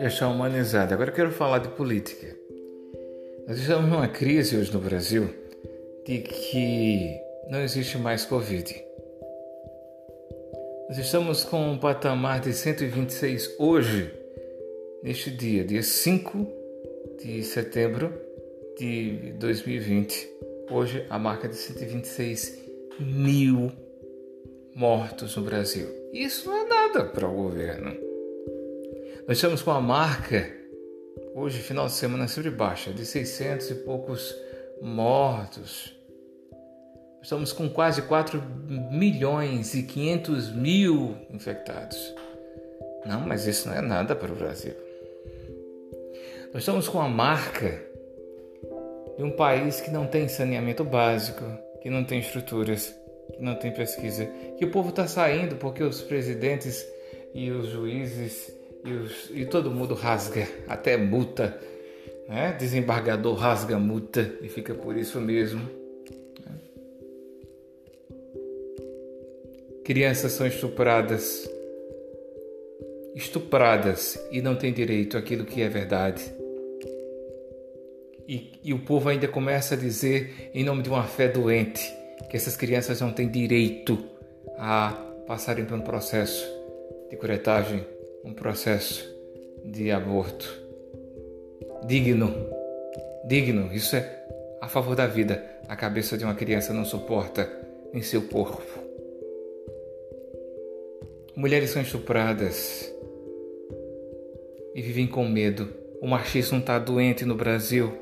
Gestão é humanizada. Agora eu quero falar de política. Nós estamos numa crise hoje no Brasil de que não existe mais Covid. Nós estamos com um patamar de 126 hoje, neste dia, dia 5 de setembro de 2020. Hoje a marca de 126 mil mortos no Brasil. Isso não é nada para o governo. Nós estamos com a marca, hoje, final de semana, sempre baixa, de 600 e poucos mortos. Estamos com quase 4 milhões e 500 mil infectados. Não, mas isso não é nada para o Brasil. Nós estamos com a marca de um país que não tem saneamento básico, que não tem estruturas, que não tem pesquisa, que o povo está saindo porque os presidentes e os juízes e, os, e todo mundo rasga, até multa. Né? Desembargador rasga multa e fica por isso mesmo. Né? Crianças são estupradas, estupradas e não têm direito àquilo que é verdade. E, e o povo ainda começa a dizer, em nome de uma fé doente, que essas crianças não têm direito a passarem por um processo de curetagem um processo de aborto digno. Digno, isso é a favor da vida. A cabeça de uma criança não suporta em seu corpo. Mulheres são estupradas e vivem com medo. O machismo está doente no Brasil.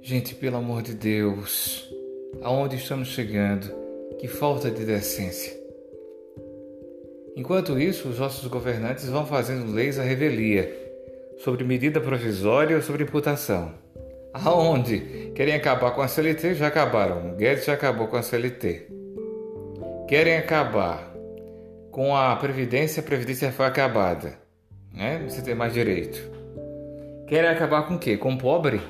Gente, pelo amor de Deus, aonde estamos chegando? Que falta de decência. Enquanto isso, os nossos governantes vão fazendo leis à revelia sobre medida provisória ou sobre imputação. Aonde? Querem acabar com a CLT? Já acabaram. Guedes já acabou com a CLT. Querem acabar com a Previdência, a Previdência foi acabada. Né? Você tem mais direito. Querem acabar com o quê? Com o pobre?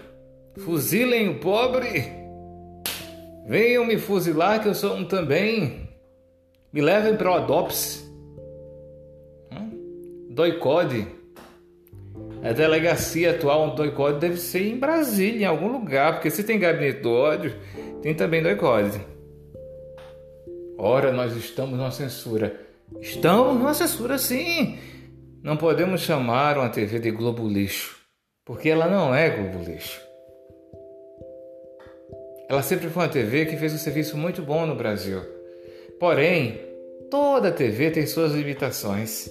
Fuzilem o pobre? Venham me fuzilar que eu sou um também. Me levem para o Adops. Doicode. A delegacia atual do Doicode deve ser em Brasília, em algum lugar, porque se tem gabinete do ódio, tem também Doicode. Ora, nós estamos numa censura. Estamos numa censura, sim. Não podemos chamar uma TV de Globo Lixo, porque ela não é Globo Lixo. Ela sempre foi uma TV que fez um serviço muito bom no Brasil. Porém, toda TV tem suas limitações.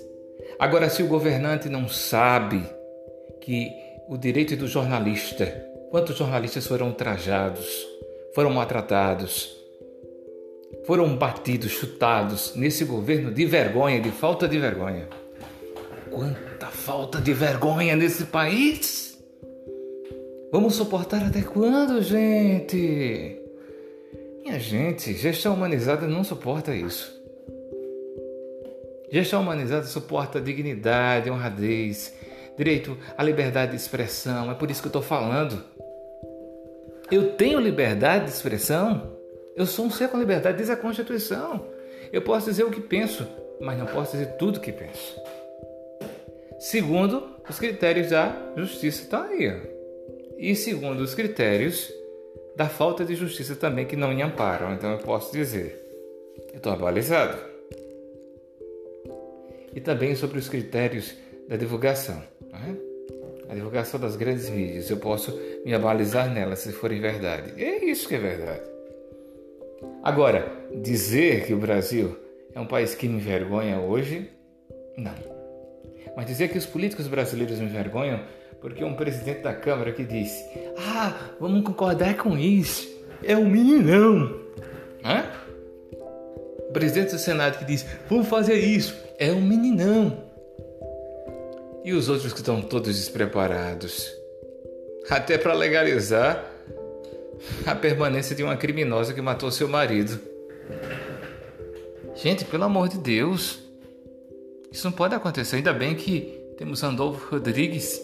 Agora, se o governante não sabe que o direito do jornalista, quantos jornalistas foram trajados, foram maltratados, foram batidos, chutados nesse governo de vergonha, de falta de vergonha. Quanta falta de vergonha nesse país! Vamos suportar até quando, gente? Minha gente, gestão humanizada não suporta isso. Gestão humanizada suporta dignidade, honradez, direito à liberdade de expressão. É por isso que eu estou falando. Eu tenho liberdade de expressão. Eu sou um ser com liberdade, diz a Constituição. Eu posso dizer o que penso, mas não posso dizer tudo o que penso. Segundo os critérios da justiça, está aí. E segundo os critérios da falta de justiça também, que não me amparam. Então eu posso dizer, eu estou abalizado e também sobre os critérios da divulgação. É? A divulgação das grandes mídias, eu posso me abalizar nelas se forem verdade. É isso que é verdade. Agora, dizer que o Brasil é um país que me envergonha hoje, não. Mas dizer que os políticos brasileiros me envergonham porque um presidente da Câmara que disse: Ah, vamos concordar com isso, é um meninão. Hã? O presidente do Senado que diz: Vamos fazer isso, é um meninão. E os outros que estão todos despreparados, até para legalizar a permanência de uma criminosa que matou seu marido. Gente, pelo amor de Deus, isso não pode acontecer. Ainda bem que temos Andolfo Rodrigues,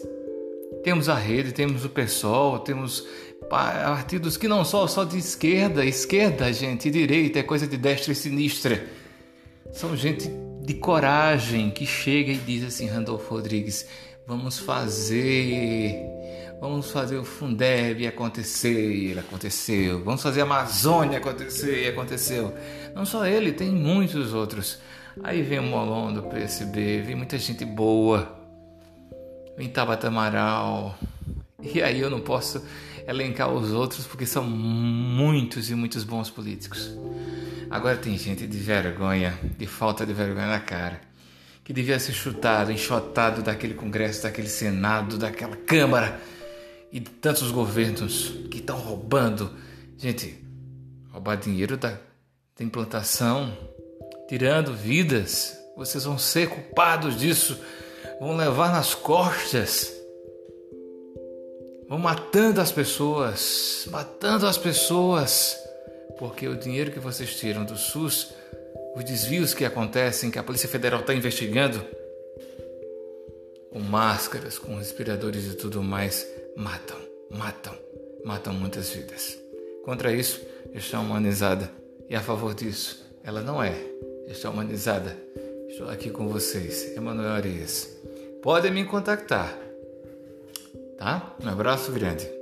temos a rede, temos o PSOL, temos partidos que não são só de esquerda, esquerda, gente, direita é coisa de destra e sinistra. São gente de coragem que chega e diz assim, Randolfo Rodrigues, vamos fazer, vamos fazer o Fundeb acontecer, ele aconteceu. Vamos fazer a Amazônia acontecer, e aconteceu. Não só ele, tem muitos outros. Aí vem o Molon do PSB, vem muita gente boa, vem Tabata Amaral. E aí eu não posso elencar os outros porque são muitos e muitos bons políticos. Agora tem gente de vergonha, de falta de vergonha na cara, que devia ser chutado, enxotado daquele Congresso, daquele Senado, daquela Câmara e de tantos governos que estão roubando. Gente, roubar dinheiro da, da implantação, tirando vidas, vocês vão ser culpados disso, vão levar nas costas. Vão matando as pessoas, matando as pessoas porque o dinheiro que vocês tiram do SUS, os desvios que acontecem, que a Polícia Federal está investigando, com máscaras, com respiradores e tudo mais, matam, matam, matam muitas vidas. Contra isso, está humanizada e a favor disso, ela não é. Está humanizada. Estou aqui com vocês, Emanuel Arias. Podem me contactar, tá? Um abraço grande.